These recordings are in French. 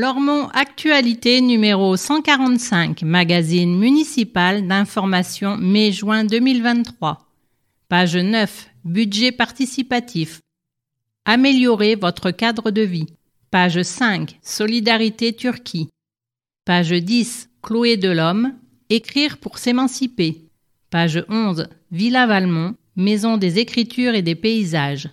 Lormont Actualité numéro 145, magazine municipal d'information mai-juin 2023. Page 9, budget participatif. Améliorer votre cadre de vie. Page 5, solidarité Turquie. Page 10, Chloé Delhomme, écrire pour s'émanciper. Page 11, Villa Valmont, maison des écritures et des paysages.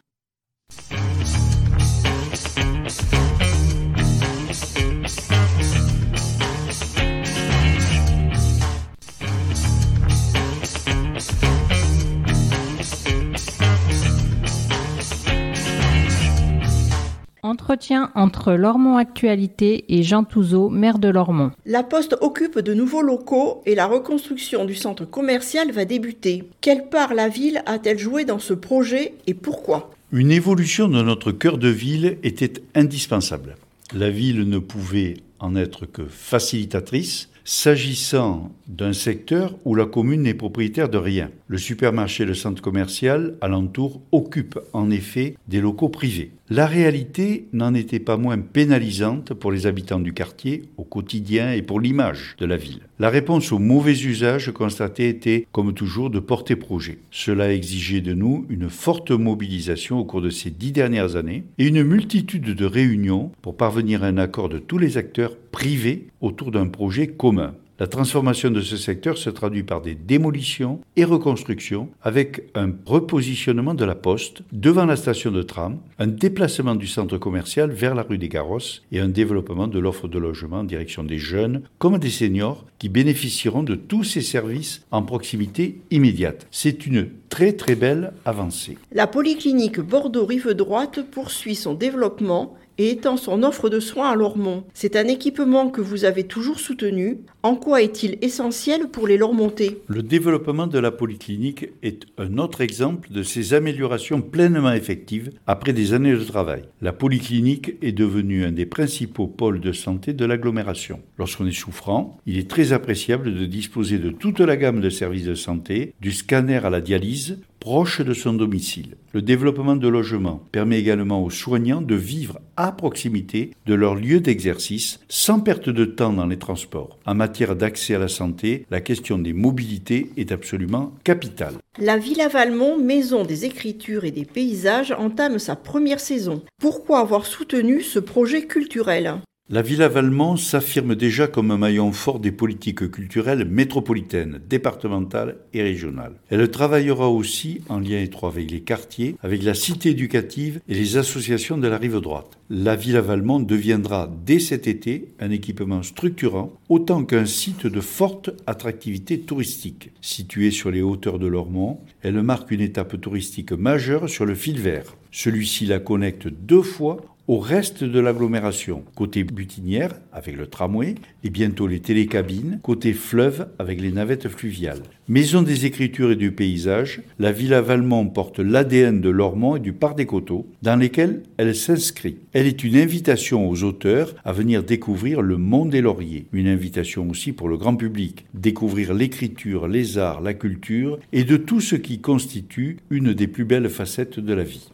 Entretien entre Lormont Actualité et Jean Touzeau, maire de Lormont. La Poste occupe de nouveaux locaux et la reconstruction du centre commercial va débuter. Quelle part la ville a-t-elle joué dans ce projet et pourquoi? Une évolution de notre cœur de ville était indispensable. La ville ne pouvait en être que facilitatrice, s'agissant d'un secteur où la commune n'est propriétaire de rien. Le supermarché et le centre commercial alentour occupent en effet des locaux privés. La réalité n'en était pas moins pénalisante pour les habitants du quartier au quotidien et pour l'image de la ville. La réponse au mauvais usage constaté était, comme toujours, de porter projet. Cela exigeait de nous une forte mobilisation au cours de ces dix dernières années et une multitude de réunions pour parvenir à un accord de tous les acteurs privés autour d'un projet commun. La transformation de ce secteur se traduit par des démolitions et reconstructions avec un repositionnement de la poste devant la station de tram, un déplacement du centre commercial vers la rue des Garrosses et un développement de l'offre de logement en direction des jeunes comme des seniors qui bénéficieront de tous ces services en proximité immédiate. C'est une très très belle avancée. La polyclinique Bordeaux-Rive Droite poursuit son développement et étend son offre de soins à Lormont. C'est un équipement que vous avez toujours soutenu. En quoi est-il essentiel pour les Lormontais? Le développement de la polyclinique est un autre exemple de ces améliorations pleinement effectives après des années de travail. La polyclinique est devenue un des principaux pôles de santé de l'agglomération. Lorsqu'on est souffrant, il est très appréciable de disposer de toute la gamme de services de santé, du scanner à la dialyse, proche de son domicile. Le développement de logements permet également aux soignants de vivre à proximité de leur lieu d'exercice sans perte de temps dans les transports. En matière d'accès à la santé, la question des mobilités est absolument capitale. La Villa Valmont, maison des écritures et des paysages, entame sa première saison. Pourquoi avoir soutenu ce projet culturel? La Villa Valmont s'affirme déjà comme un maillon fort des politiques culturelles métropolitaines, départementales et régionales. Elle travaillera aussi en lien étroit avec les quartiers, avec la cité éducative et les associations de la rive droite. La Villa Valmont deviendra dès cet été un équipement structurant autant qu'un site de forte attractivité touristique. Située sur les hauteurs de Lormont, elle marque une étape touristique majeure sur le fil vert. Celui-ci la connecte deux fois au reste de l'agglomération, côté butinière avec le tramway et bientôt les télécabines, côté fleuve avec les navettes fluviales. Maison des écritures et du paysage, la Villa Valmont porte l'ADN de Lormont et du Parc des Coteaux, dans lesquels elle s'inscrit. Elle est une invitation aux auteurs à venir découvrir le monde des lauriers, une invitation aussi pour le grand public, découvrir l'écriture, les arts, la culture et de tout ce qui constitue une des plus belles facettes de la vie.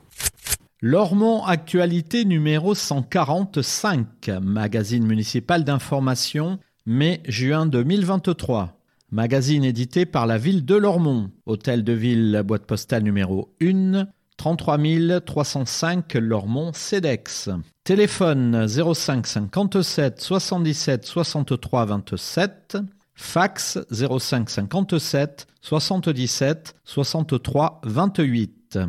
Lormont Actualité numéro 145, magazine municipal d'information, mai-juin 2023. Magazine édité par la ville de Lormont. Hôtel de ville, boîte postale numéro 1, 33 305 Lormont CEDEX. Téléphone 05 57 77 63 27. Fax 05 57 77 63 28.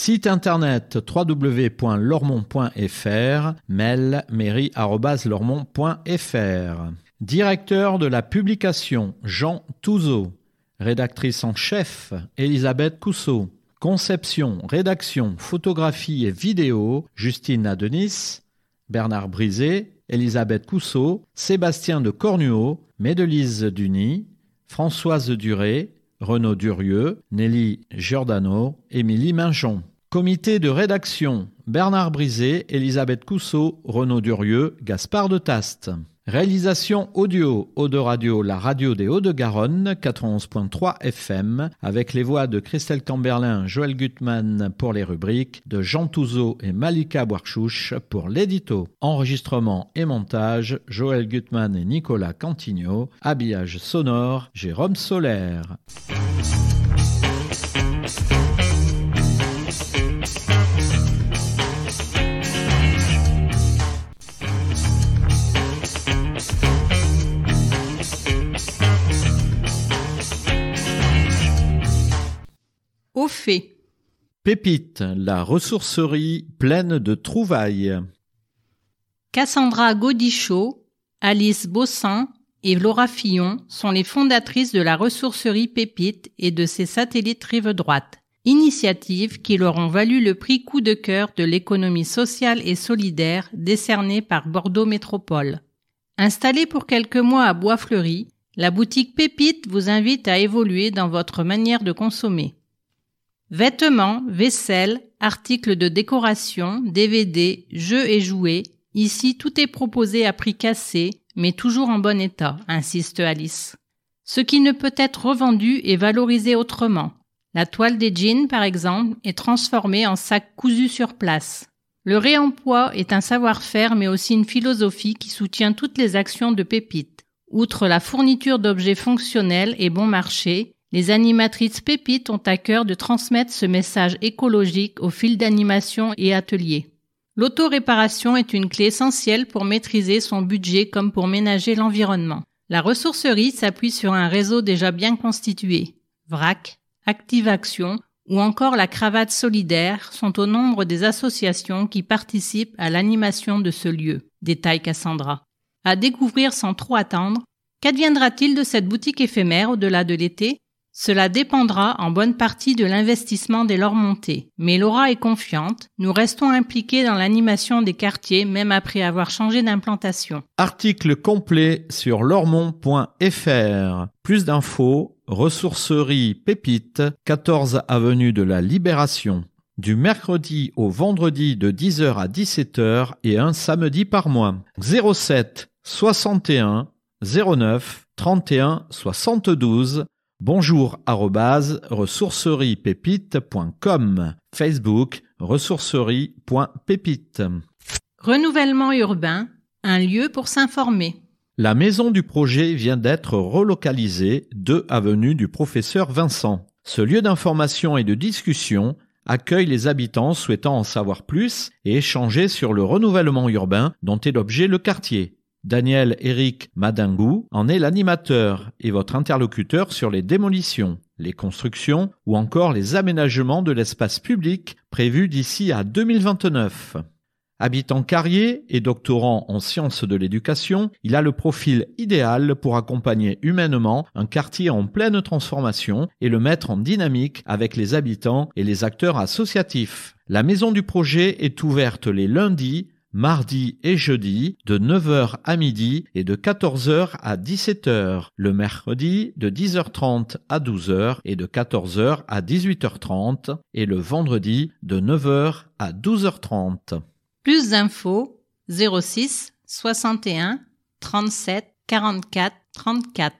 Site internet www.lormont.fr, mail mairie.lormont.fr. Directeur de la publication Jean Touzeau. Rédactrice en chef Elisabeth Cousseau. Conception, rédaction, photographie et vidéo Justine Adenis. Bernard Brisé, Elisabeth Cousseau, Sébastien de Cornuau, Médelise Duny, Françoise Duré, Renaud Durieux, Nelly Giordano, Émilie Minjon. Comité de rédaction Bernard Brisé, Elisabeth Cousseau, Renaud Durieux, Gaspard de Taste. Réalisation audio, Eau de Radio, la radio des Hauts-de-Garonne, 91.3 FM, avec les voix de Christelle Camberlin, Joël Gutmann pour les rubriques, de Jean Touzeau et Malika Boarchouche pour l'édito. Enregistrement et montage, Joël Gutmann et Nicolas Cantigno. Habillage sonore, Jérôme Solaire. Au fait. Pépite, la ressourcerie pleine de trouvailles. Cassandra Godichaud, Alice Bossan et Laura Fillon sont les fondatrices de la ressourcerie Pépite et de ses satellites Rive Droite, initiative qui leur ont valu le prix coup de cœur de l'économie sociale et solidaire décerné par Bordeaux Métropole. Installée pour quelques mois à Bois-Fleuri, la boutique Pépite vous invite à évoluer dans votre manière de consommer. Vêtements, vaisselle, articles de décoration, DVD, jeux et jouets, ici tout est proposé à prix cassé, mais toujours en bon état, insiste Alice. Ce qui ne peut être revendu est valorisé autrement. La toile des jeans, par exemple, est transformée en sac cousu sur place. Le réemploi est un savoir-faire mais aussi une philosophie qui soutient toutes les actions de Pépite. Outre la fourniture d'objets fonctionnels et bon marché, les animatrices pépites ont à cœur de transmettre ce message écologique au fil d'animation et ateliers. L'autoréparation est une clé essentielle pour maîtriser son budget comme pour ménager l'environnement. La ressourcerie s'appuie sur un réseau déjà bien constitué. VRAC, Active Action ou encore la cravate solidaire sont au nombre des associations qui participent à l'animation de ce lieu, détaille Cassandra. À découvrir sans trop attendre, qu'adviendra-t-il de cette boutique éphémère au-delà de l'été? Cela dépendra en bonne partie de l'investissement des Lormontais. Mais Laura est confiante, nous restons impliqués dans l'animation des quartiers même après avoir changé d'implantation. Article complet sur lormont.fr. Plus d'infos, ressourcerie Pépite, 14 avenue de la Libération. Du mercredi au vendredi de 10h à 17h et un samedi par mois. 07 61 09 31 72 Bonjour ressourceriepépite.com Facebook ressourcerie.pépite Renouvellement urbain, un lieu pour s'informer. La maison du projet vient d'être relocalisée 2 avenue du professeur Vincent. Ce lieu d'information et de discussion accueille les habitants souhaitant en savoir plus et échanger sur le renouvellement urbain dont est l'objet le quartier. Daniel Eric Madingou en est l'animateur et votre interlocuteur sur les démolitions, les constructions ou encore les aménagements de l'espace public prévus d'ici à 2029. Habitant carrier et doctorant en sciences de l'éducation, il a le profil idéal pour accompagner humainement un quartier en pleine transformation et le mettre en dynamique avec les habitants et les acteurs associatifs. La maison du projet est ouverte les lundis, mardi et jeudi de 9h à midi et de 14h à 17h, le mercredi de 10h30 à 12h et de 14h à 18h30 et le vendredi de 9h à 12h30. Plus d'infos 06 61 37 44 34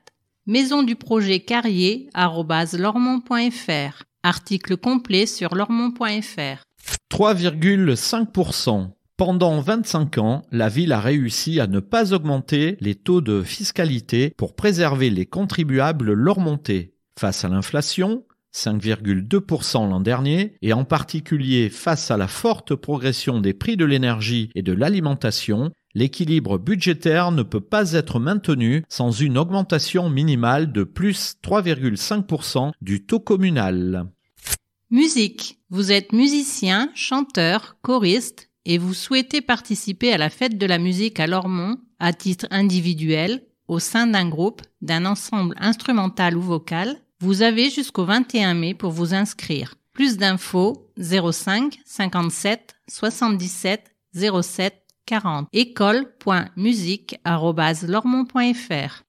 Maison du projet carrier lormont.fr Article complet sur lormont.fr 3,5% pendant 25 ans, la ville a réussi à ne pas augmenter les taux de fiscalité pour préserver les contribuables lormontais. Face à l'inflation, 5,2% l'an dernier, et en particulier face à la forte progression des prix de l'énergie et de l'alimentation, l'équilibre budgétaire ne peut pas être maintenu sans une augmentation minimale de plus 3,5% du taux communal. Musique. Vous êtes musicien, chanteur, choriste, et vous souhaitez participer à la fête de la musique à Lormont à titre individuel, au sein d'un groupe, d'un ensemble instrumental ou vocal, vous avez jusqu'au 21 mai pour vous inscrire. Plus d'infos 05 57 77 07 40 école.musique@lormont.fr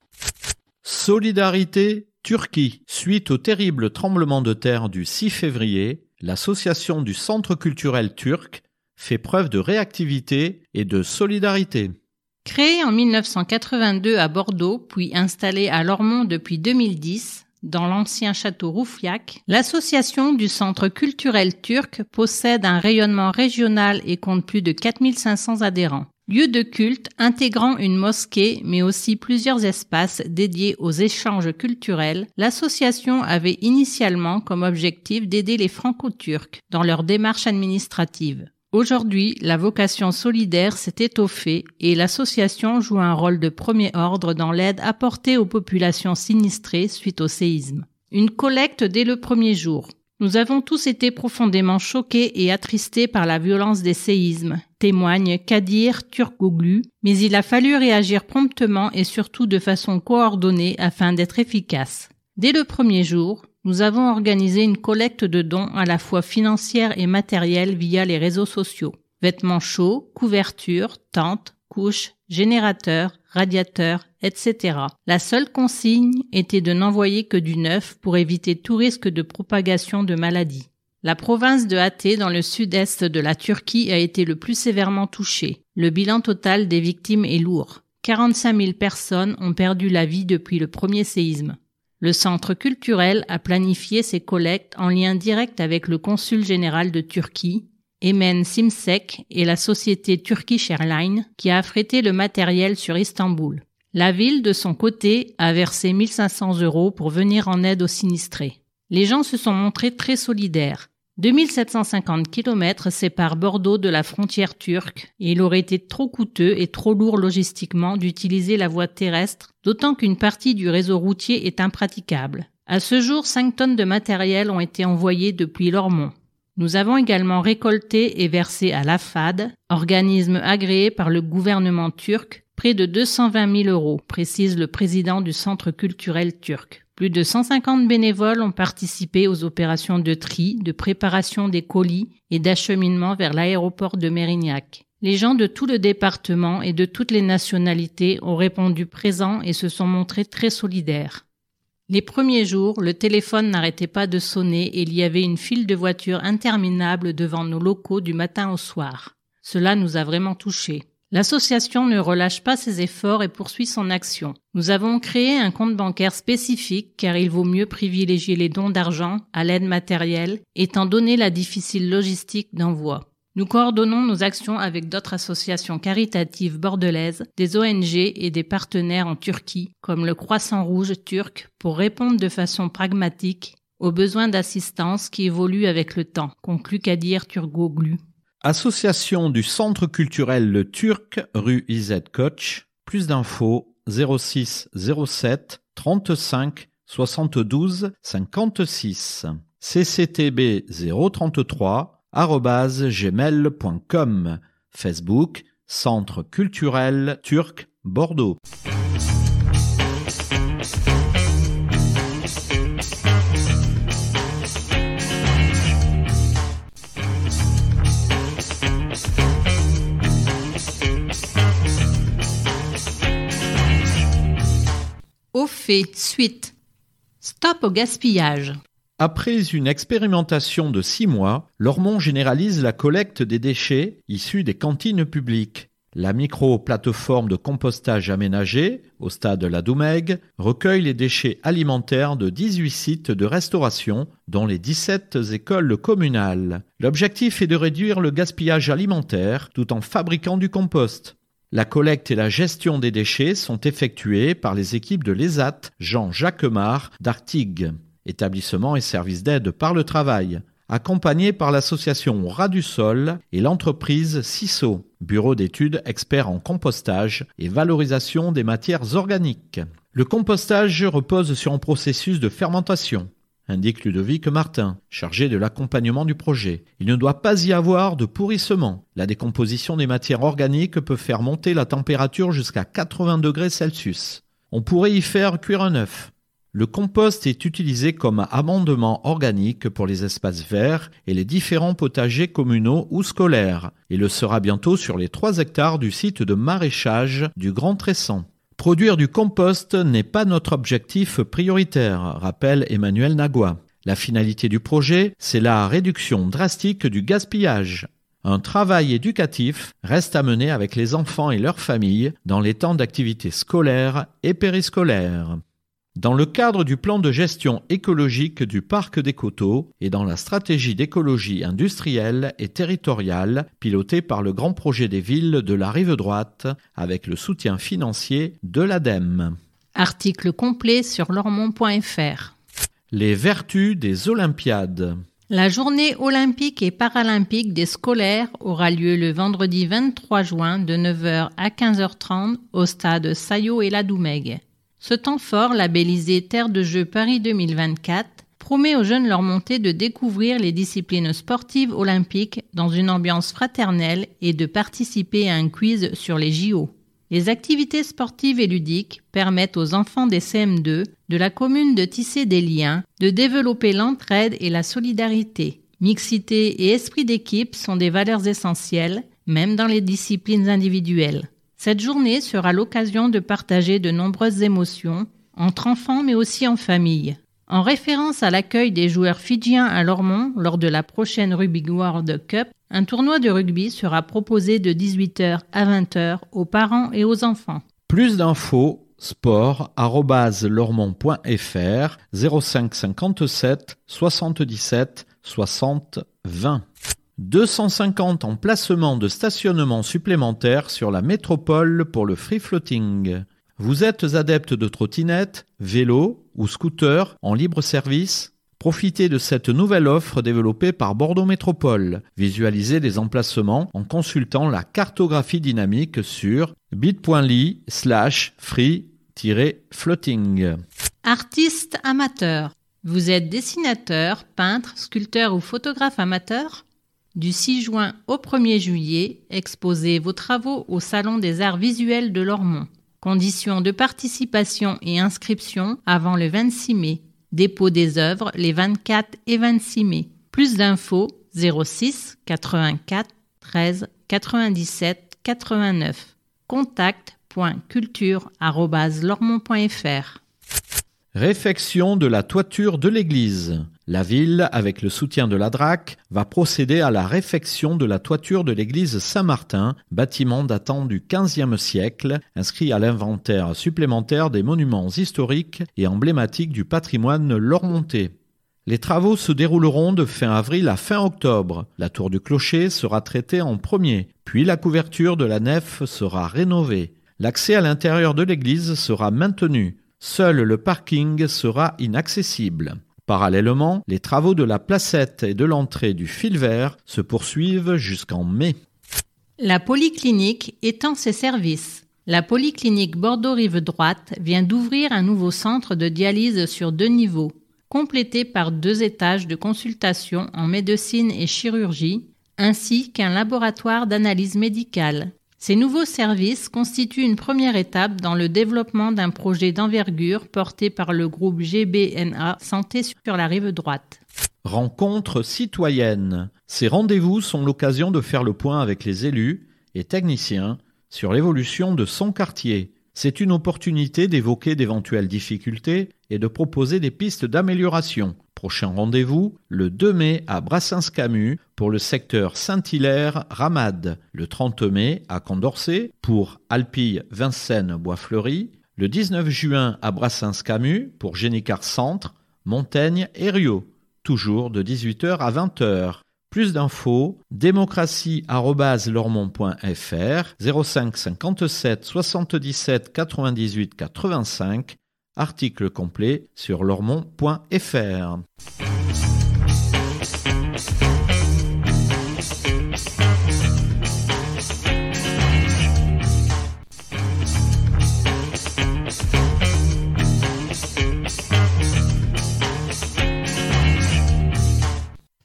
Solidarité Turquie. Suite au terrible tremblement de terre du 6 février, l'association du Centre culturel turc fait preuve de réactivité et de solidarité. Créée en 1982 à Bordeaux, puis installée à Lormont depuis 2010, dans l'ancien château Roufiac, l'association du Centre culturel turc possède un rayonnement régional et compte plus de 4500 adhérents. Lieu de culte intégrant une mosquée mais aussi plusieurs espaces dédiés aux échanges culturels, l'association avait initialement comme objectif d'aider les franco-turcs dans leur démarche administrative. Aujourd'hui, la vocation solidaire s'est étoffée et l'association joue un rôle de premier ordre dans l'aide apportée aux populations sinistrées suite au séisme. Une collecte dès le premier jour. Nous avons tous été profondément choqués et attristés par la violence des séismes, témoigne Kadir Turkoglu, mais il a fallu réagir promptement et surtout de façon coordonnée afin d'être efficace. Dès le premier jour, nous avons organisé une collecte de dons à la fois financière et matérielle via les réseaux sociaux. Vêtements chauds, couvertures, tentes, couches, générateurs, radiateurs, etc. La seule consigne était de n'envoyer que du neuf pour éviter tout risque de propagation de maladies. La province de Hatay dans le sud-est de la Turquie a été le plus sévèrement touchée. Le bilan total des victimes est lourd. 45 000 personnes ont perdu la vie depuis le premier séisme. Le centre culturel a planifié ses collectes en lien direct avec le consul général de Turquie, Emen Simsek, et la société Turkish Airlines, qui a affrété le matériel sur Istanbul. La ville, de son côté, a versé 1500 euros pour venir en aide aux sinistrés. Les gens se sont montrés très solidaires. 2750 km séparent Bordeaux de la frontière turque et il aurait été trop coûteux et trop lourd logistiquement d'utiliser la voie terrestre, d'autant qu'une partie du réseau routier est impraticable. À ce jour, 5 tonnes de matériel ont été envoyées depuis Lormont. Nous avons également récolté et versé à l'AFAD, organisme agréé par le gouvernement turc, près de 220 000 euros, précise le président du centre culturel turc. Plus de 150 bénévoles ont participé aux opérations de tri, de préparation des colis et d'acheminement vers l'aéroport de Mérignac. Les gens de tout le département et de toutes les nationalités ont répondu présents et se sont montrés très solidaires. Les premiers jours, le téléphone n'arrêtait pas de sonner et il y avait une file de voitures interminable devant nos locaux du matin au soir. Cela nous a vraiment touchés. L'association ne relâche pas ses efforts et poursuit son action. Nous avons créé un compte bancaire spécifique car il vaut mieux privilégier les dons d'argent à l'aide matérielle étant donné la difficile logistique d'envoi. Nous coordonnons nos actions avec d'autres associations caritatives bordelaises, des ONG et des partenaires en Turquie, comme le Croissant Rouge turc, pour répondre de façon pragmatique aux besoins d'assistance qui évoluent avec le temps, conclut Kadir Turgoglu. Association du Centre culturel Turc, rue Izet Koch. Plus d'infos 06 07 35 72 56. cctb 033 gmail.com. Facebook Centre culturel turc Bordeaux. Au fait, suite. Stop au gaspillage. Après une expérimentation de six mois, Lormont généralise la collecte des déchets issus des cantines publiques. La micro-plateforme de compostage aménagée, au stade de la Doumègue, recueille les déchets alimentaires de 18 sites de restauration, dont les 17 écoles communales. L'objectif est de réduire le gaspillage alimentaire tout en fabriquant du compost. La collecte et la gestion des déchets sont effectuées par les équipes de l'ESAT Jean Jacquemart d'Artigues, établissement et service d'aide par le travail, accompagné par l'association Ras du Sol et l'entreprise CISO, bureau d'études expert en compostage et valorisation des matières organiques. Le compostage repose sur un processus de fermentation indique Ludovic Martin, chargé de l'accompagnement du projet. Il ne doit pas y avoir de pourrissement. La décomposition des matières organiques peut faire monter la température jusqu'à 80 degrés Celsius. On pourrait y faire cuire un œuf. Le compost est utilisé comme amendement organique pour les espaces verts et les différents potagers communaux ou scolaires, et le sera bientôt sur les 3 hectares du site de maraîchage du Grand Tressan. Produire du compost n'est pas notre objectif prioritaire, rappelle Emmanuel Nagua. La finalité du projet, c'est la réduction drastique du gaspillage. Un travail éducatif reste à mener avec les enfants et leurs familles dans les temps d'activité scolaire et périscolaire. Dans le cadre du plan de gestion écologique du parc des coteaux et dans la stratégie d'écologie industrielle et territoriale pilotée par le grand projet des villes de la rive droite avec le soutien financier de l'ADEME. Article complet sur lormont.fr. Les vertus des Olympiades. La journée olympique et paralympique des scolaires aura lieu le vendredi 23 juin de 9h à 15h30 au stade Sayo et la Doumègue. Ce temps fort, labellisé Terre de Jeux Paris 2024, promet aux jeunes leur montée de découvrir les disciplines sportives olympiques dans une ambiance fraternelle et de participer à un quiz sur les JO. Les activités sportives et ludiques permettent aux enfants des CM2 de la commune de tisser des liens, de développer l'entraide et la solidarité. Mixité et esprit d'équipe sont des valeurs essentielles, même dans les disciplines individuelles. Cette journée sera l'occasion de partager de nombreuses émotions, entre enfants mais aussi en famille. En référence à l'accueil des joueurs fidjiens à Lormont lors de la prochaine Rugby World Cup, un tournoi de rugby sera proposé de 18h à 20h aux parents et aux enfants. Plus d'infos sport@lormont.fr 05 57 77 60 20 250 emplacements de stationnement supplémentaires sur la métropole pour le free floating. Vous êtes adepte de trottinette, vélo ou scooter en libre service? Profitez de cette nouvelle offre développée par Bordeaux Métropole. Visualisez les emplacements en consultant la cartographie dynamique sur bit.ly slash free-floating. Artiste amateur. Vous êtes dessinateur, peintre, sculpteur ou photographe amateur? Du 6 juin au 1er juillet, exposez vos travaux au Salon des arts visuels de Lormont. Conditions de participation et inscription avant le 26 mai. Dépôt des œuvres les 24 et 26 mai. Plus d'infos 06 84 13 97 89. contact.culture@lormont.fr. Réfection de la toiture de l'église. La ville, avec le soutien de la DRAC, va procéder à la réfection de la toiture de l'église Saint-Martin, bâtiment datant du XVe siècle, inscrit à l'inventaire supplémentaire des monuments historiques et emblématiques du patrimoine lormontais. Les travaux se dérouleront de fin avril à fin octobre. La tour du clocher sera traitée en premier, puis la couverture de la nef sera rénovée. L'accès à l'intérieur de l'église sera maintenu. Seul le parking sera inaccessible. Parallèlement, les travaux de la placette et de l'entrée du fil vert se poursuivent jusqu'en mai. La polyclinique étend ses services. La polyclinique Bordeaux-Rive Droite vient d'ouvrir un nouveau centre de dialyse sur deux niveaux, complété par deux étages de consultation en médecine et chirurgie, ainsi qu'un laboratoire d'analyse médicale. Ces nouveaux services constituent une première étape dans le développement d'un projet d'envergure porté par le groupe GBNA Santé sur la rive droite. Rencontre citoyenne. Ces rendez-vous sont l'occasion de faire le point avec les élus et techniciens sur l'évolution de son quartier. C'est une opportunité d'évoquer d'éventuelles difficultés et de proposer des pistes d'amélioration. Prochain rendez-vous le 2 mai à Brassens-Camus pour le secteur Saint-Hilaire-Ramade, le 30 mai à Condorcet pour Alpille, Vincennes, Bois-Fleury, le 19 juin à Brassens-Camus pour Génicard Centre, Montaigne et Rio, toujours de 18h à 20h. Plus d'infos, démocratie.lormont.fr 05 57 77 98 85 Article complet sur lormont.fr.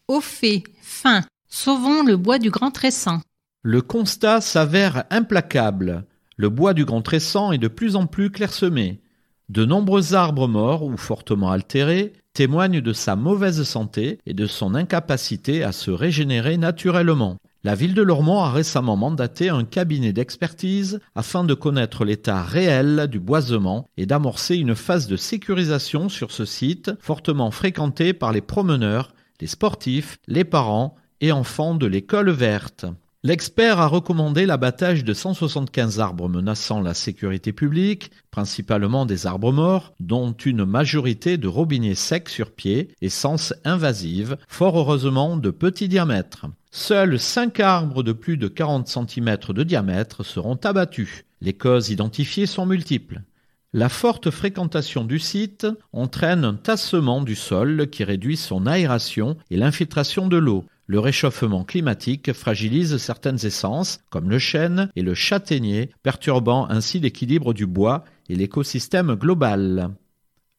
Au fait, fin. Sauvons le bois du Grand Tressan. Le constat s'avère implacable. Le bois du Grand Tressan est de plus en plus clairsemé. De nombreux arbres morts ou fortement altérés témoignent de sa mauvaise santé et de son incapacité à se régénérer naturellement. La ville de Lormont a récemment mandaté un cabinet d'expertise afin de connaître l'état réel du boisement et d'amorcer une phase de sécurisation sur ce site fortement fréquenté par les promeneurs, les sportifs, les parents et enfants de l'école verte. L'expert a recommandé l'abattage de 175 arbres menaçant la sécurité publique, principalement des arbres morts, dont une majorité de robinets secs sur pied, essence invasive, fort heureusement de petit diamètre. Seuls 5 arbres de plus de 40 cm de diamètre seront abattus. Les causes identifiées sont multiples. La forte fréquentation du site entraîne un tassement du sol qui réduit son aération et l'infiltration de l'eau. Le réchauffement climatique fragilise certaines essences, comme le chêne et le châtaignier, perturbant ainsi l'équilibre du bois et l'écosystème global.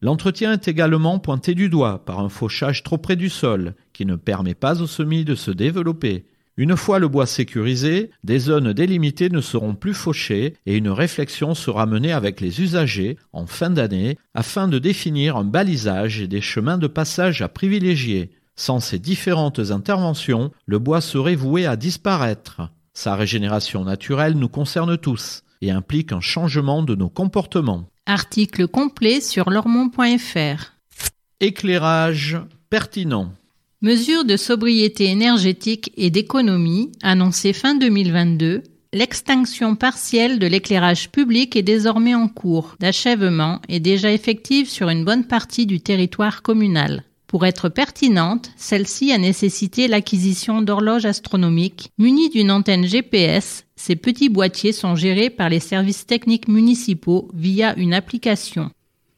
L'entretien est également pointé du doigt par un fauchage trop près du sol, qui ne permet pas aux semis de se développer. Une fois le bois sécurisé, des zones délimitées ne seront plus fauchées et une réflexion sera menée avec les usagers en fin d'année afin de définir un balisage et des chemins de passage à privilégier. Sans ces différentes interventions, le bois serait voué à disparaître. Sa régénération naturelle nous concerne tous et implique un changement de nos comportements. Article complet sur lormont.fr. Éclairage pertinent. Mesures de sobriété énergétique et d'économie annoncées fin 2022, l'extinction partielle de l'éclairage public est désormais en cours d'achèvement et déjà effective sur une bonne partie du territoire communal. Pour être pertinente, celle-ci a nécessité l'acquisition d'horloges astronomiques munies d'une antenne GPS. Ces petits boîtiers sont gérés par les services techniques municipaux via une application.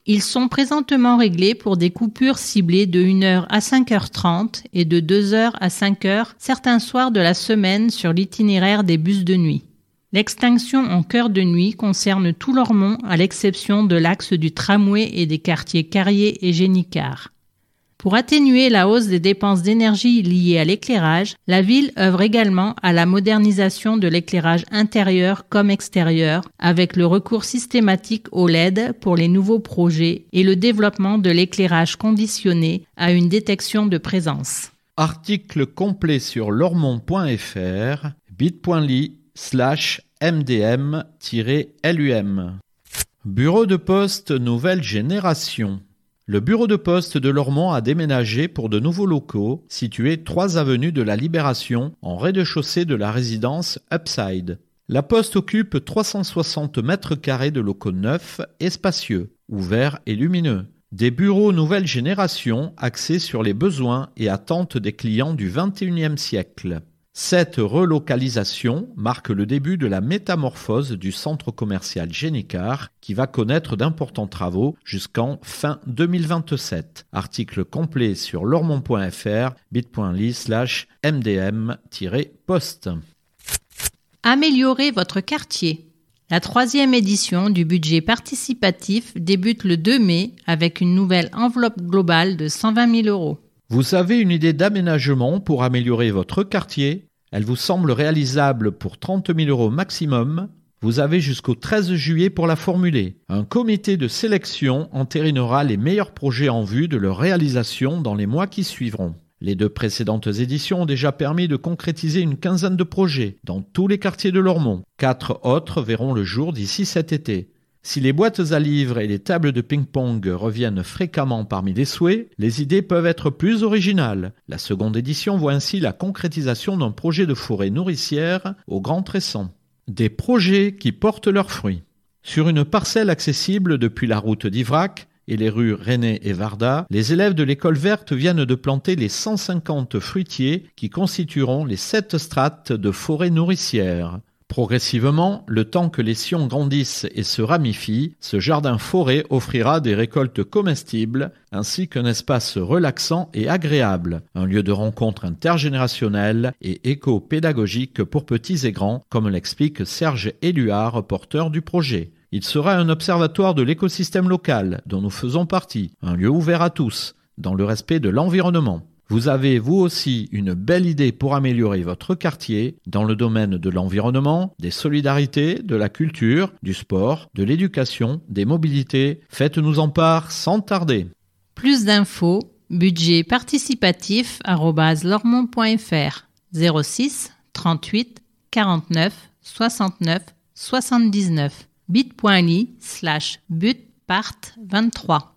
Ils sont présentement réglés pour des coupures ciblées de 1h à 5h30 et de 2h à 5h certains soirs de la semaine sur l'itinéraire des bus de nuit. L'extinction en cœur de nuit concerne tout l'Ormont à l'exception de l'axe du tramway et des quartiers Carrier et Génicard. Pour atténuer la hausse des dépenses d'énergie liées à l'éclairage, la ville œuvre également à la modernisation de l'éclairage intérieur comme extérieur avec le recours systématique au LED pour les nouveaux projets et le développement de l'éclairage conditionné à une détection de présence. Article complet sur lormont.fr bit.ly slash mdm-lum Bureau de poste nouvelle génération le bureau de poste de Lormont a déménagé pour de nouveaux locaux situés 3 avenue de la Libération en rez-de-chaussée de la résidence Upside. La poste occupe 360 mètres carrés de locaux neufs et spacieux, ouverts et lumineux. Des bureaux nouvelle génération axés sur les besoins et attentes des clients du XXIe siècle. Cette relocalisation marque le début de la métamorphose du centre commercial Génicard qui va connaître d'importants travaux jusqu'en fin 2027. Article complet sur lormont.fr bit.ly slash mdm-post. Améliorer votre quartier. La troisième édition du budget participatif débute le 2 mai avec une nouvelle enveloppe globale de 120 000 euros. Vous avez une idée d'aménagement pour améliorer votre quartier? Elle vous semble réalisable pour 30 000 euros maximum Vous avez jusqu'au 13 juillet pour la formuler. Un comité de sélection entérinera les meilleurs projets en vue de leur réalisation dans les mois qui suivront. Les deux précédentes éditions ont déjà permis de concrétiser une quinzaine de projets dans tous les quartiers de Lormont. Quatre autres verront le jour d'ici cet été. Si les boîtes à livres et les tables de ping-pong reviennent fréquemment parmi les souhaits, les idées peuvent être plus originales. La seconde édition voit ainsi la concrétisation d'un projet de forêt nourricière au Grand Tresson. Des projets qui portent leurs fruits. Sur une parcelle accessible depuis la route d'Ivrac, et les rues René et Varda, les élèves de l'école verte viennent de planter les 150 fruitiers qui constitueront les sept strates de forêt nourricière. Progressivement, le temps que les sions grandissent et se ramifient, ce jardin forêt offrira des récoltes comestibles ainsi qu'un espace relaxant et agréable, un lieu de rencontre intergénérationnelle et éco-pédagogique pour petits et grands, comme l'explique Serge Éluard, porteur du projet. Il sera un observatoire de l'écosystème local, dont nous faisons partie, un lieu ouvert à tous, dans le respect de l'environnement. Vous avez vous aussi une belle idée pour améliorer votre quartier dans le domaine de l'environnement, des solidarités, de la culture, du sport, de l'éducation, des mobilités. Faites-nous en part sans tarder. Plus d'infos, budget participatif lormont.fr 06 38 49 69 79 bit.ly slash but part 23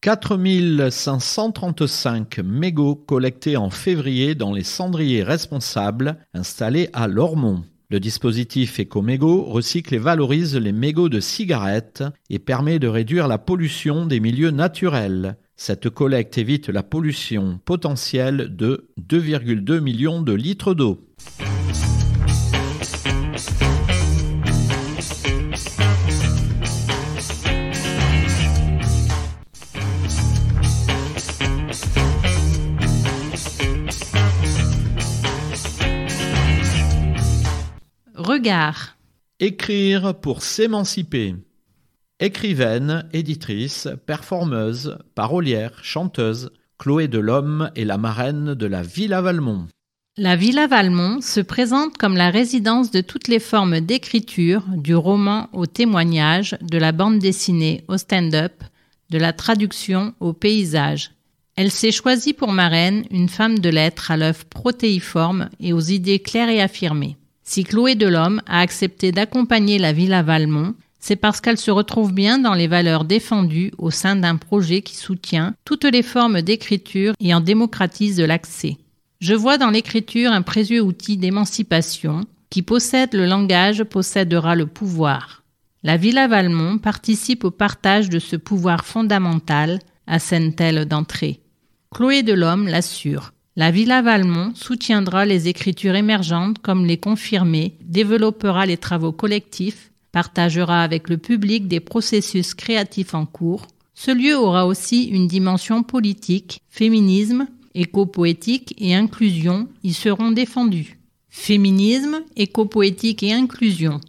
4535 mégots collectés en février dans les cendriers responsables installés à Lormont. Le dispositif EcoMégot recycle et valorise les mégots de cigarettes et permet de réduire la pollution des milieux naturels. Cette collecte évite la pollution potentielle de 2,2 millions de litres d'eau. Regard. Écrire pour s'émanciper. Écrivaine, éditrice, performeuse, parolière, chanteuse, Chloé Delhomme est la marraine de la Villa Valmont. La Villa Valmont se présente comme la résidence de toutes les formes d'écriture, du roman au témoignage, de la bande dessinée au stand-up, de la traduction au paysage. Elle s'est choisie pour marraine une femme de lettres à l'œuvre protéiforme et aux idées claires et affirmées. Si Chloé Delhomme a accepté d'accompagner la Villa Valmont, c'est parce qu'elle se retrouve bien dans les valeurs défendues au sein d'un projet qui soutient toutes les formes d'écriture et en démocratise l'accès. Je vois dans l'écriture un précieux outil d'émancipation. Qui possède le langage possédera le pouvoir. La Villa Valmont participe au partage de ce pouvoir fondamental, assène-t-elle d'entrée. Chloé Delhomme l'assure. La Villa Valmont soutiendra les écritures émergentes comme les confirmées, développera les travaux collectifs, partagera avec le public des processus créatifs en cours. Ce lieu aura aussi une dimension politique, féminisme, éco-poétique et inclusion y seront défendus. Féminisme, éco-poétique et inclusion.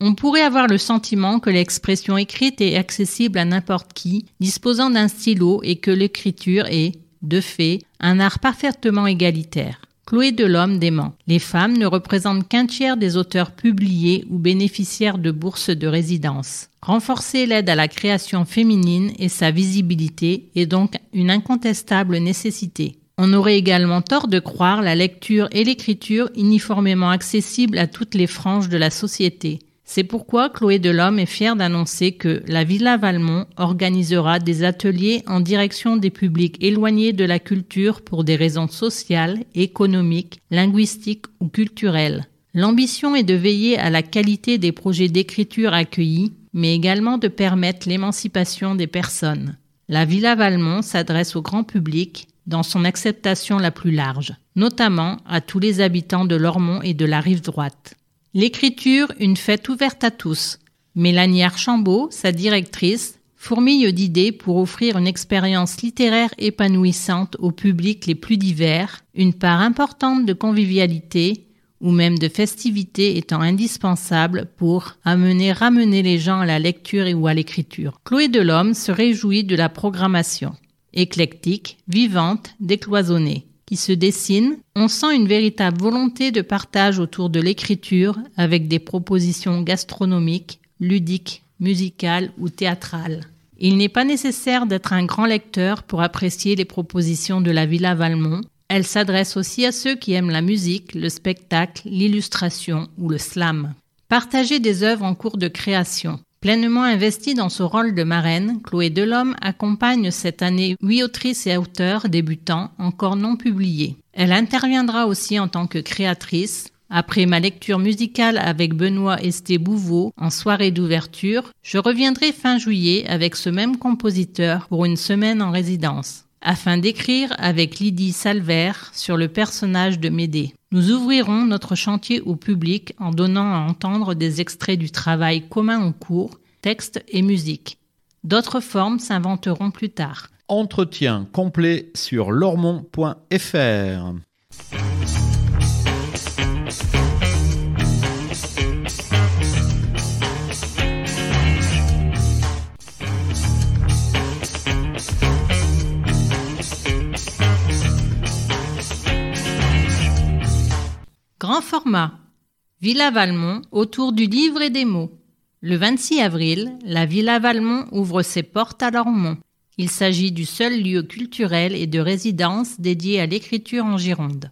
On pourrait avoir le sentiment que l'expression écrite est accessible à n'importe qui, disposant d'un stylo et que l'écriture est, de fait, un art parfaitement égalitaire. Chloé Delhomme dément. Les femmes ne représentent qu'un tiers des auteurs publiés ou bénéficiaires de bourses de résidence. Renforcer l'aide à la création féminine et sa visibilité est donc une incontestable nécessité. On aurait également tort de croire la lecture et l'écriture uniformément accessibles à toutes les franges de la société. C'est pourquoi Chloé Delhomme est fière d'annoncer que la Villa Valmont organisera des ateliers en direction des publics éloignés de la culture pour des raisons sociales, économiques, linguistiques ou culturelles. L'ambition est de veiller à la qualité des projets d'écriture accueillis, mais également de permettre l'émancipation des personnes. La Villa Valmont s'adresse au grand public dans son acceptation la plus large, notamment à tous les habitants de Lormont et de la rive droite. L'écriture, une fête ouverte à tous. Mélanie Archambault, sa directrice, fourmille d'idées pour offrir une expérience littéraire épanouissante aux publics les plus divers, une part importante de convivialité ou même de festivité étant indispensable pour amener ramener les gens à la lecture et ou à l'écriture. Chloé Delhomme se réjouit de la programmation, éclectique, vivante, décloisonnée se dessine, on sent une véritable volonté de partage autour de l'écriture avec des propositions gastronomiques, ludiques, musicales ou théâtrales. Il n'est pas nécessaire d'être un grand lecteur pour apprécier les propositions de la Villa Valmont. Elle s'adresse aussi à ceux qui aiment la musique, le spectacle, l'illustration ou le slam. Partager des œuvres en cours de création. Pleinement investie dans ce rôle de marraine, Chloé Delhomme accompagne cette année huit autrices et auteurs débutants encore non publiés. Elle interviendra aussi en tant que créatrice. Après ma lecture musicale avec Benoît Esté Bouveau en soirée d'ouverture, je reviendrai fin juillet avec ce même compositeur pour une semaine en résidence afin d'écrire avec Lydie Salver sur le personnage de Médée. Nous ouvrirons notre chantier au public en donnant à entendre des extraits du travail commun en cours, texte et musique. D'autres formes s'inventeront plus tard. Entretien complet sur lormont.fr. Grand format. Villa Valmont autour du livre et des mots. Le 26 avril, la Villa Valmont ouvre ses portes à Lormont. Il s'agit du seul lieu culturel et de résidence dédié à l'écriture en Gironde.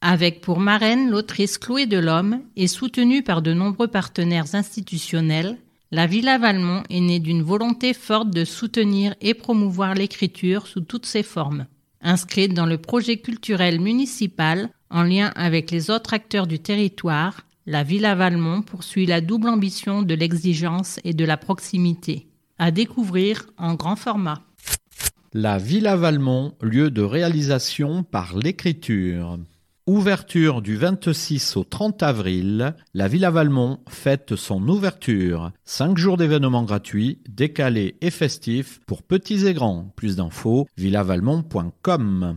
Avec pour marraine l'autrice Chloé Delhomme et soutenue par de nombreux partenaires institutionnels, La Villa Valmont est née d'une volonté forte de soutenir et promouvoir l'écriture sous toutes ses formes. Inscrite dans le projet culturel municipal, en lien avec les autres acteurs du territoire, la Villa Valmont poursuit la double ambition de l'exigence et de la proximité. À découvrir en grand format. La Villa Valmont, lieu de réalisation par l'écriture. Ouverture du 26 au 30 avril, la Villa Valmont fête son ouverture. Cinq jours d'événements gratuits, décalés et festifs pour petits et grands. Plus d'infos, villavalmont.com.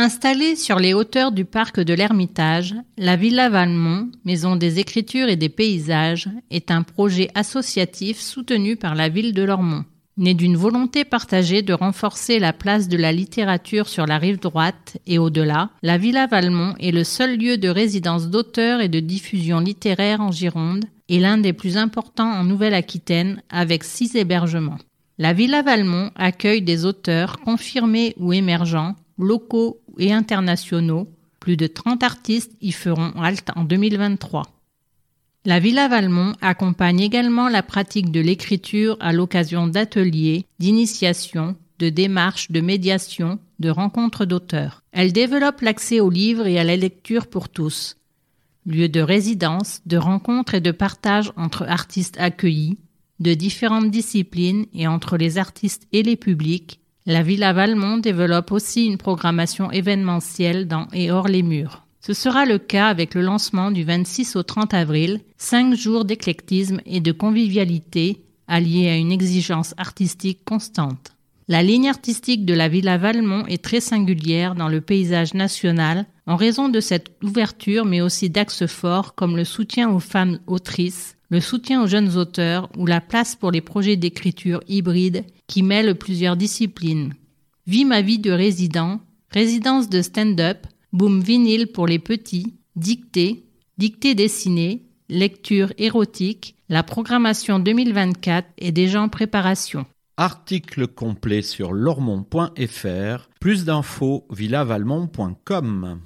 Installée sur les hauteurs du parc de l'Ermitage, la Villa Valmont, maison des écritures et des paysages, est un projet associatif soutenu par la ville de Lormont. Né d'une volonté partagée de renforcer la place de la littérature sur la rive droite et au-delà, la Villa Valmont est le seul lieu de résidence d'auteurs et de diffusion littéraire en Gironde et l'un des plus importants en Nouvelle-Aquitaine avec six hébergements. La Villa Valmont accueille des auteurs confirmés ou émergents, locaux et internationaux. Plus de 30 artistes y feront halte en 2023. La Villa Valmont accompagne également la pratique de l'écriture à l'occasion d'ateliers, d'initiations, de démarches, de médiation, de rencontres d'auteurs. Elle développe l'accès aux livres et à la lecture pour tous. Lieu de résidence, de rencontres et de partage entre artistes accueillis, de différentes disciplines et entre les artistes et les publics, la Villa Valmont développe aussi une programmation événementielle dans et hors les murs. Ce sera le cas avec le lancement du 26 au 30 avril, cinq jours d'éclectisme et de convivialité alliés à une exigence artistique constante. La ligne artistique de la Villa Valmont est très singulière dans le paysage national en raison de cette ouverture mais aussi d'axes forts comme le soutien aux femmes autrices, le soutien aux jeunes auteurs ou la place pour les projets d'écriture hybride qui mêlent plusieurs disciplines. Vie ma vie de résident, résidence de stand-up, boom vinyle pour les petits, dictée, dictée dessinée, lecture érotique, la programmation 2024 est déjà en préparation. Article complet sur lormont.fr, plus d'infos villavalmont.com.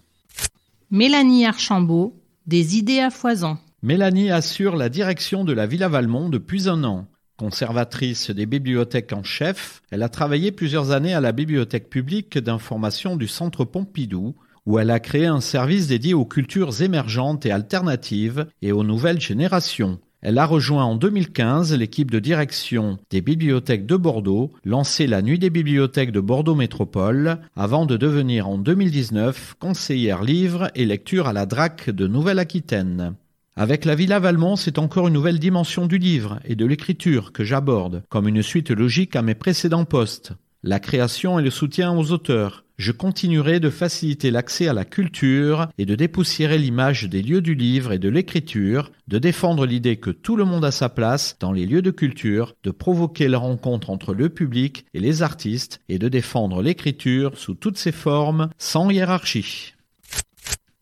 Mélanie Archambault, des idées à foison. Mélanie assure la direction de la Villa Valmont depuis un an. Conservatrice des bibliothèques en chef, elle a travaillé plusieurs années à la bibliothèque publique d'information du Centre Pompidou, où elle a créé un service dédié aux cultures émergentes et alternatives et aux nouvelles générations. Elle a rejoint en 2015 l'équipe de direction des bibliothèques de Bordeaux, lancé la Nuit des bibliothèques de Bordeaux Métropole, avant de devenir en 2019 conseillère livre et lecture à la DRAC de Nouvelle-Aquitaine. Avec la Villa Valmont, c'est encore une nouvelle dimension du livre et de l'écriture que j'aborde, comme une suite logique à mes précédents postes. La création et le soutien aux auteurs, je continuerai de faciliter l'accès à la culture et de dépoussiérer l'image des lieux du livre et de l'écriture, de défendre l'idée que tout le monde a sa place dans les lieux de culture, de provoquer la rencontre entre le public et les artistes et de défendre l'écriture sous toutes ses formes, sans hiérarchie.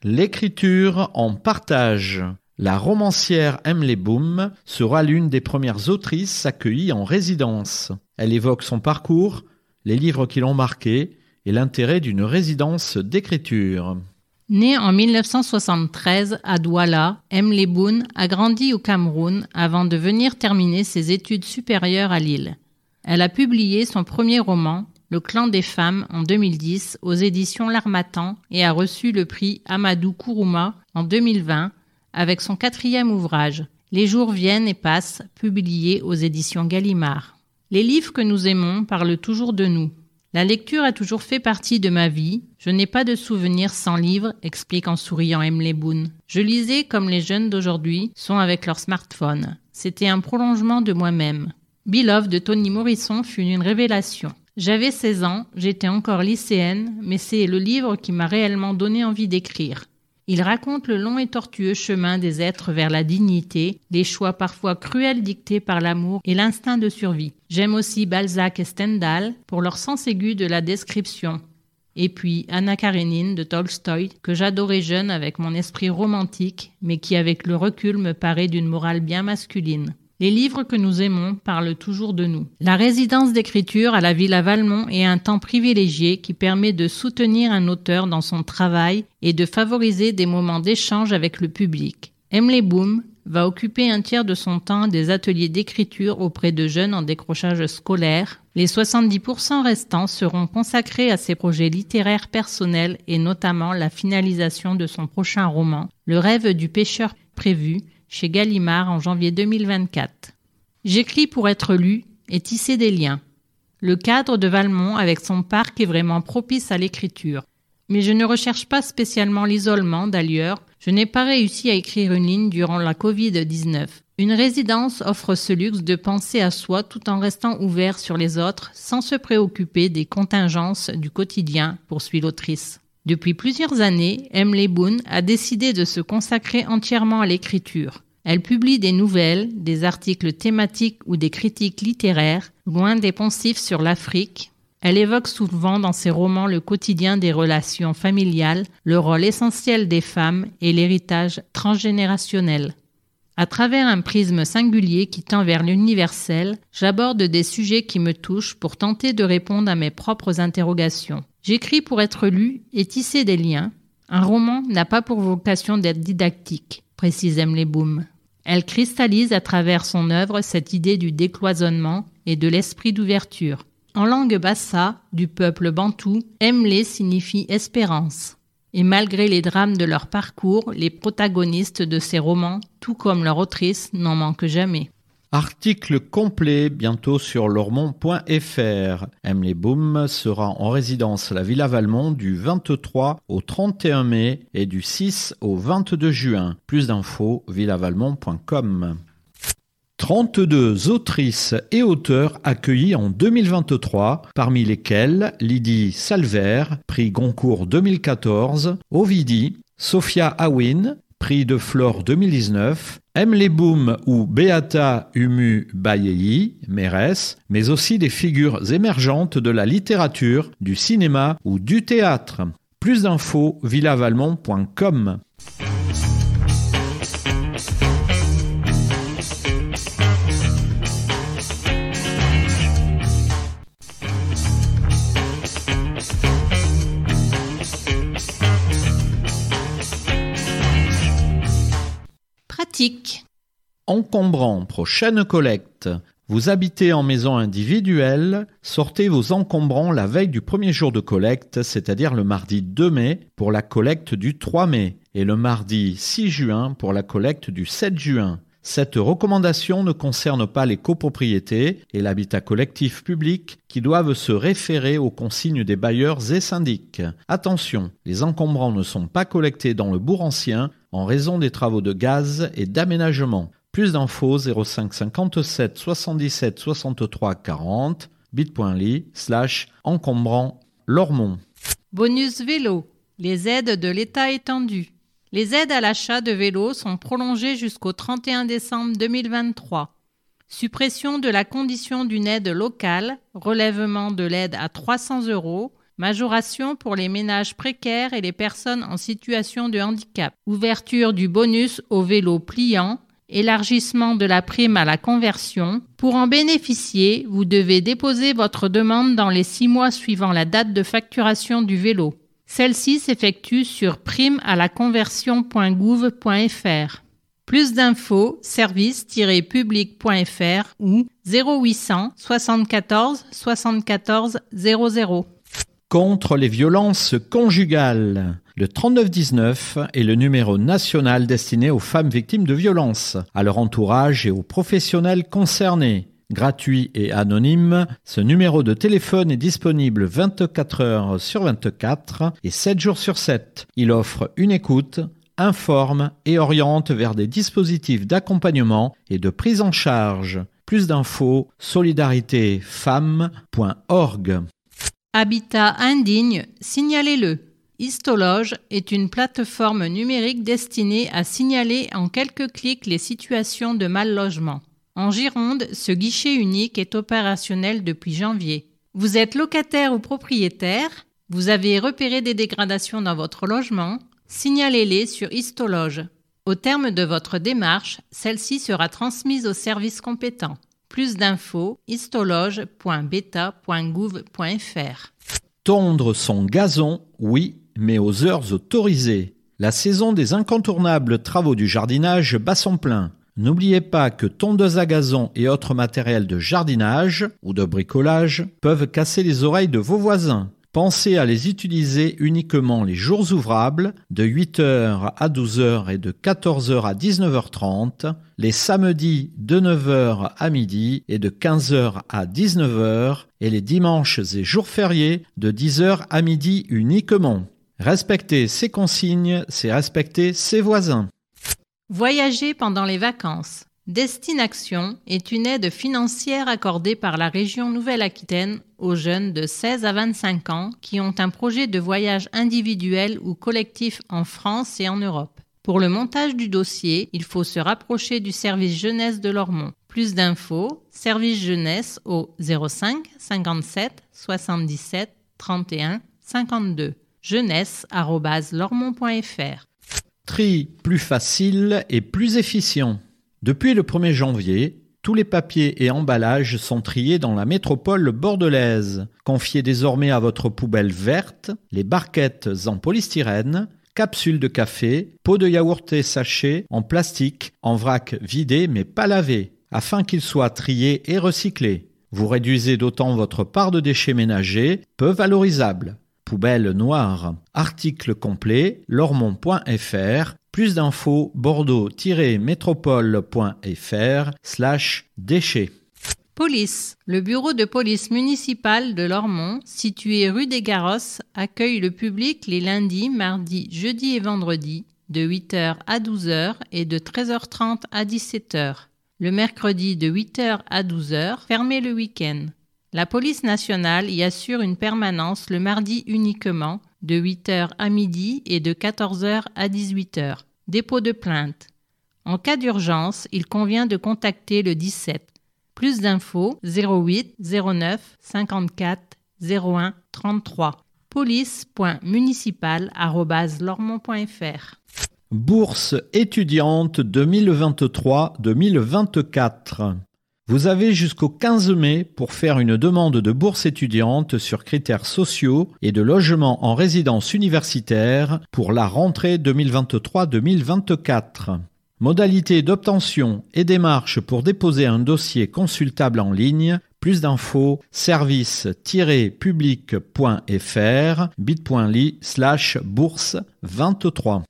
L'écriture en partage. La romancière Emily Boom sera l'une des premières autrices accueillies en résidence. Elle évoque son parcours, les livres qui l'ont marqué, et l'intérêt d'une résidence d'écriture. Née en 1973 à Douala, M. Leboun a grandi au Cameroun avant de venir terminer ses études supérieures à Lille. Elle a publié son premier roman, Le clan des femmes, en 2010 aux éditions L'Armatan et a reçu le prix Amadou Kourouma en 2020 avec son quatrième ouvrage, Les jours viennent et passent, publié aux éditions Gallimard. Les livres que nous aimons parlent toujours de nous, la lecture a toujours fait partie de ma vie. Je n'ai pas de souvenirs sans livre, explique en souriant Emily Boone. Je lisais comme les jeunes d'aujourd'hui sont avec leur smartphone. C'était un prolongement de moi-même. Beloved de Toni Morrison fut une révélation. J'avais 16 ans, j'étais encore lycéenne, mais c'est le livre qui m'a réellement donné envie d'écrire. Il raconte le long et tortueux chemin des êtres vers la dignité, les choix parfois cruels dictés par l'amour et l'instinct de survie. J'aime aussi Balzac et Stendhal pour leur sens aigu de la description. Et puis Anna Karenine de Tolstoï, que j'adorais jeune avec mon esprit romantique, mais qui avec le recul me paraît d'une morale bien masculine. Les livres que nous aimons parlent toujours de nous. La résidence d'écriture à la Villa Valmont est un temps privilégié qui permet de soutenir un auteur dans son travail et de favoriser des moments d'échange avec le public. Emily Boom va occuper un tiers de son temps des ateliers d'écriture auprès de jeunes en décrochage scolaire. Les 70% restants seront consacrés à ses projets littéraires personnels et notamment la finalisation de son prochain roman, Le rêve du pêcheur prévu, chez Gallimard en janvier 2024. J'écris pour être lu et tisser des liens. Le cadre de Valmont avec son parc est vraiment propice à l'écriture. Mais je ne recherche pas spécialement l'isolement d'ailleurs, je n'ai pas réussi à écrire une ligne durant la Covid-19. Une résidence offre ce luxe de penser à soi tout en restant ouvert sur les autres sans se préoccuper des contingences du quotidien, poursuit l'autrice. Depuis plusieurs années, Emily Boone a décidé de se consacrer entièrement à l'écriture. Elle publie des nouvelles, des articles thématiques ou des critiques littéraires, loin des poncifs sur l'Afrique. Elle évoque souvent dans ses romans le quotidien des relations familiales, le rôle essentiel des femmes et l'héritage transgénérationnel. À travers un prisme singulier qui tend vers l'universel, j'aborde des sujets qui me touchent pour tenter de répondre à mes propres interrogations. J'écris pour être lu et tisser des liens. Un roman n'a pas pour vocation d'être didactique, précise Emily Boom. Elle cristallise à travers son œuvre cette idée du décloisonnement et de l'esprit d'ouverture. En langue bassa, du peuple bantou, Emlé signifie espérance. Et malgré les drames de leur parcours, les protagonistes de ces romans, tout comme leur autrice, n'en manquent jamais. Article complet bientôt sur lormont.fr. Emily Boom sera en résidence à la Villa Valmont du 23 au 31 mai et du 6 au 22 juin. Plus d'infos villavalmont.com. 32 autrices et auteurs accueillis en 2023, parmi lesquels Lydie Salver, prix Goncourt 2014, Ovidi, Sophia Awin, prix de Flore 2019, Emily Boom ou Beata Humu Bayei, mairesse, mais aussi des figures émergentes de la littérature, du cinéma ou du théâtre. Plus d'infos villavalmont.com. Encombrant, prochaine collecte. Vous habitez en maison individuelle, sortez vos encombrants la veille du premier jour de collecte, c'est-à-dire le mardi 2 mai pour la collecte du 3 mai et le mardi 6 juin pour la collecte du 7 juin. Cette recommandation ne concerne pas les copropriétés et l'habitat collectif public qui doivent se référer aux consignes des bailleurs et syndics. Attention, les encombrants ne sont pas collectés dans le bourg ancien en raison des travaux de gaz et d'aménagement. Plus d'infos 05 57 77 63 40 bit.ly slash encombrant Lormont. Bonus vélo. Les aides de l'État étendues. Les aides à l'achat de vélos sont prolongées jusqu'au 31 décembre 2023. Suppression de la condition d'une aide locale, relèvement de l'aide à 300 euros, majoration pour les ménages précaires et les personnes en situation de handicap, ouverture du bonus au vélo pliant, élargissement de la prime à la conversion. Pour en bénéficier, vous devez déposer votre demande dans les six mois suivant la date de facturation du vélo. Celle-ci s'effectue sur prime-à-la-conversion.gouv.fr. Plus d'infos, service-public.fr ou 0800 74 74 00. Contre les violences conjugales. Le 3919 est le numéro national destiné aux femmes victimes de violences, à leur entourage et aux professionnels concernés. Gratuit et anonyme, ce numéro de téléphone est disponible 24 heures sur 24 et 7 jours sur 7. Il offre une écoute, informe et oriente vers des dispositifs d'accompagnement et de prise en charge. Plus d'infos, solidaritéfemmes.org. Habitat indigne, signalez-le. Histologe est une plateforme numérique destinée à signaler en quelques clics les situations de mal logement. En Gironde, ce guichet unique est opérationnel depuis janvier. Vous êtes locataire ou propriétaire, vous avez repéré des dégradations dans votre logement, signalez-les sur Histologe. Au terme de votre démarche, celle-ci sera transmise au service compétent. Plus d'infos, histologe.beta.gouv.fr. Tondre son gazon, oui, mais aux heures autorisées. La saison des incontournables travaux du jardinage bat son plein. N'oubliez pas que tondeuses à gazon et autres matériels de jardinage ou de bricolage peuvent casser les oreilles de vos voisins. Pensez à les utiliser uniquement les jours ouvrables, de 8h à 12h et de 14h à 19h30, les samedis de 9h à midi et de 15h à 19h, et les dimanches et jours fériés de 10h à midi uniquement. Respecter ces consignes, c'est respecter ses voisins. Voyager pendant les vacances. Destination est une aide financière accordée par la région Nouvelle-Aquitaine aux jeunes de 16 à 25 ans qui ont un projet de voyage individuel ou collectif en France et en Europe. Pour le montage du dossier, il faut se rapprocher du service jeunesse de Lormont. Plus d'infos, service jeunesse au 05 57 77 31 52 jeunesse.lormont.fr. Tri plus facile et plus efficient. Depuis le 1er janvier, tous les papiers et emballages sont triés dans la métropole bordelaise. Confiez désormais à votre poubelle verte les barquettes en polystyrène, capsules de café, pots de yaourt et en plastique, en vrac vidé mais pas lavé, afin qu'ils soient triés et recyclés. Vous réduisez d'autant votre part de déchets ménagers, peu valorisables. Poubelle noire. Article complet, lormont.fr. Plus d'infos, bordeaux-métropole.fr slash déchets. Police. Le bureau de police municipale de Lormont, situé rue des Garosses, accueille le public les lundis, mardis, jeudis et vendredis de 8h à 12h et de 13h30 à 17h. Le mercredi de 8h à 12h, fermé le week-end. La police nationale y assure une permanence le mardi uniquement, de 8h à midi et de 14h à 18h. Dépôt de plainte. En cas d'urgence, il convient de contacter le 17. Plus d'infos 08 09 54 01 33 police.municipal.lormont.fr Bourse étudiante 2023-2024 vous avez jusqu'au 15 mai pour faire une demande de bourse étudiante sur critères sociaux et de logement en résidence universitaire pour la rentrée 2023-2024. Modalité d'obtention et démarche pour déposer un dossier consultable en ligne. Plus d'infos, service-public.fr, bit.ly slash bourse 23.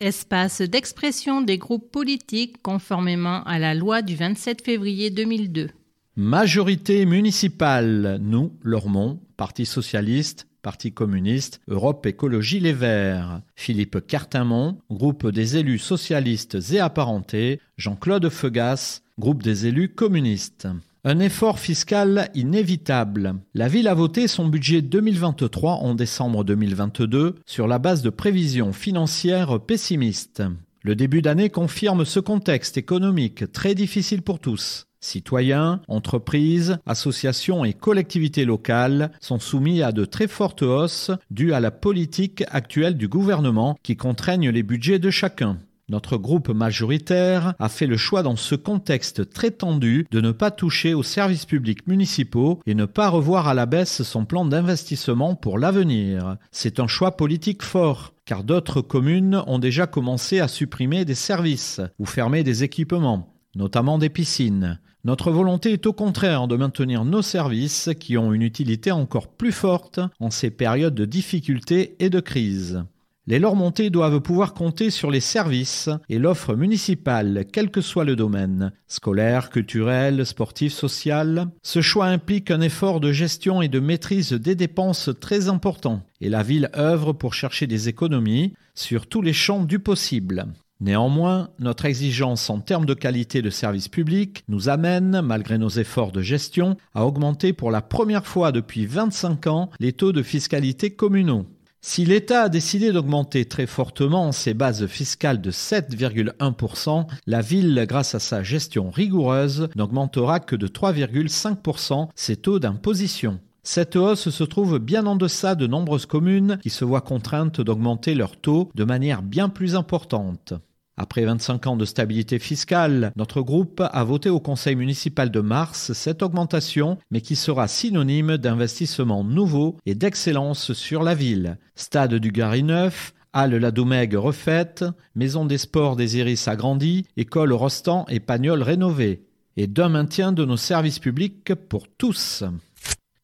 Espace d'expression des groupes politiques conformément à la loi du 27 février 2002. Majorité municipale, nous, Lormont, Parti socialiste, Parti communiste, Europe Écologie Les Verts, Philippe Cartimont, groupe des élus socialistes et apparentés, Jean-Claude Feugas, groupe des élus communistes. Un effort fiscal inévitable. La ville a voté son budget 2023 en décembre 2022 sur la base de prévisions financières pessimistes. Le début d'année confirme ce contexte économique très difficile pour tous. Citoyens, entreprises, associations et collectivités locales sont soumis à de très fortes hausses dues à la politique actuelle du gouvernement qui contraignent les budgets de chacun. Notre groupe majoritaire a fait le choix dans ce contexte très tendu de ne pas toucher aux services publics municipaux et ne pas revoir à la baisse son plan d'investissement pour l'avenir. C'est un choix politique fort, car d'autres communes ont déjà commencé à supprimer des services ou fermer des équipements, notamment des piscines. Notre volonté est au contraire de maintenir nos services qui ont une utilité encore plus forte en ces périodes de difficultés et de crise. Les Lormontais doivent pouvoir compter sur les services et l'offre municipale, quel que soit le domaine, scolaire, culturel, sportif, social. Ce choix implique un effort de gestion et de maîtrise des dépenses très important, et la ville œuvre pour chercher des économies sur tous les champs du possible. Néanmoins, notre exigence en termes de qualité de service public nous amène, malgré nos efforts de gestion, à augmenter pour la première fois depuis 25 ans les taux de fiscalité communaux. Si l'État a décidé d'augmenter très fortement ses bases fiscales de 7,1%, la ville, grâce à sa gestion rigoureuse, n'augmentera que de 3,5% ses taux d'imposition. Cette hausse se trouve bien en deçà de nombreuses communes qui se voient contraintes d'augmenter leur taux de manière bien plus importante. Après 25 ans de stabilité fiscale, notre groupe a voté au conseil municipal de mars cette augmentation, mais qui sera synonyme d'investissement nouveau et d'excellence sur la ville. Stade du Gary neuf, Halle la Doumègue refaite, Maison des sports des Iris agrandie, École Rostand et Pagnol rénovée, et d'un maintien de nos services publics pour tous.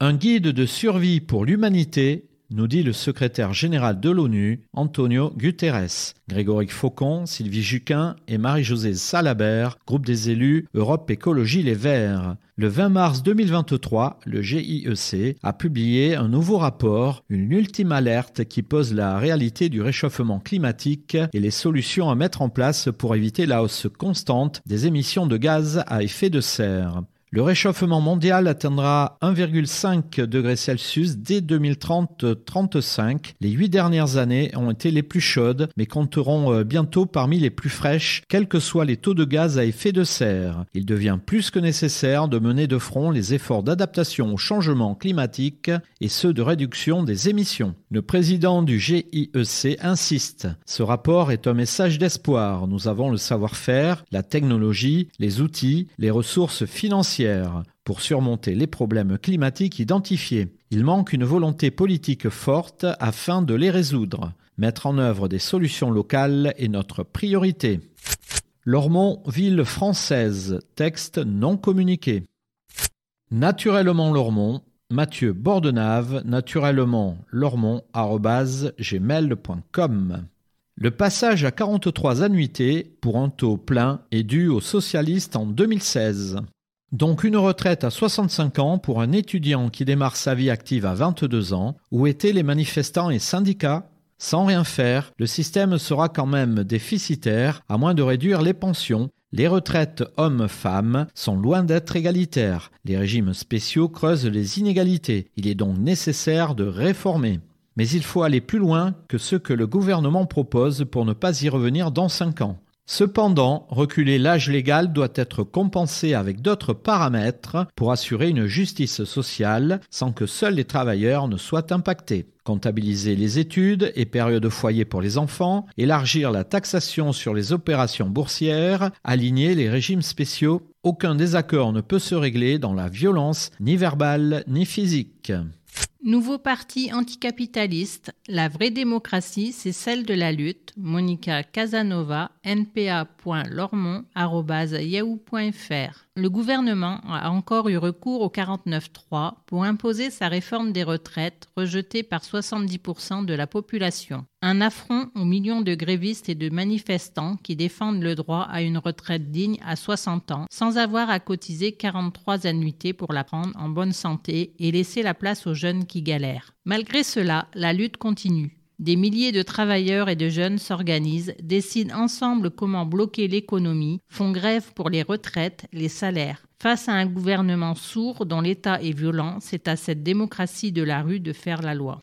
Un guide de survie pour l'humanité nous dit le secrétaire général de l'ONU, Antonio Guterres. Grégory Faucon, Sylvie Juquin et Marie-Josée Salabert, groupe des élus Europe Écologie Les Verts. Le 20 mars 2023, le GIEC a publié un nouveau rapport, une ultime alerte qui pose la réalité du réchauffement climatique et les solutions à mettre en place pour éviter la hausse constante des émissions de gaz à effet de serre. Le réchauffement mondial atteindra 1,5 degrés Celsius dès 2030-35. Les huit dernières années ont été les plus chaudes, mais compteront euh, bientôt parmi les plus fraîches, quels que soient les taux de gaz à effet de serre. Il devient plus que nécessaire de mener de front les efforts d'adaptation au changement climatique et ceux de réduction des émissions. Le président du GIEC insiste. Ce rapport est un message d'espoir. Nous avons le savoir-faire, la technologie, les outils, les ressources financières pour surmonter les problèmes climatiques identifiés. Il manque une volonté politique forte afin de les résoudre. Mettre en œuvre des solutions locales est notre priorité. Lormont, ville française, texte non communiqué. Naturellement Lormont, Mathieu Bordenave, naturellement lormont, gmail.com. Le passage à 43 annuités pour un taux plein est dû aux socialistes en 2016. Donc une retraite à 65 ans pour un étudiant qui démarre sa vie active à 22 ans, où étaient les manifestants et syndicats? Sans rien faire, le système sera quand même déficitaire, à moins de réduire les pensions. Les retraites hommes-femmes sont loin d'être égalitaires. Les régimes spéciaux creusent les inégalités. Il est donc nécessaire de réformer. Mais il faut aller plus loin que ce que le gouvernement propose pour ne pas y revenir dans 5 ans. Cependant, reculer l'âge légal doit être compensé avec d'autres paramètres pour assurer une justice sociale sans que seuls les travailleurs ne soient impactés. Comptabiliser les études et périodes de foyer pour les enfants, élargir la taxation sur les opérations boursières, aligner les régimes spéciaux, aucun désaccord ne peut se régler dans la violence ni verbale ni physique. Nouveau parti anticapitaliste, la vraie démocratie, c'est celle de la lutte. Monica Casanova, npa.lormont.yahoo.fr. Le gouvernement a encore eu recours au 49.3 pour imposer sa réforme des retraites rejetée par 70% de la population. Un affront aux millions de grévistes et de manifestants qui défendent le droit à une retraite digne à 60 ans sans avoir à cotiser 43 annuités pour la prendre en bonne santé et laisser la place aux jeunes qui. Malgré cela, la lutte continue. Des milliers de travailleurs et de jeunes s'organisent, décident ensemble comment bloquer l'économie, font grève pour les retraites, les salaires. Face à un gouvernement sourd dont l'État est violent, c'est à cette démocratie de la rue de faire la loi.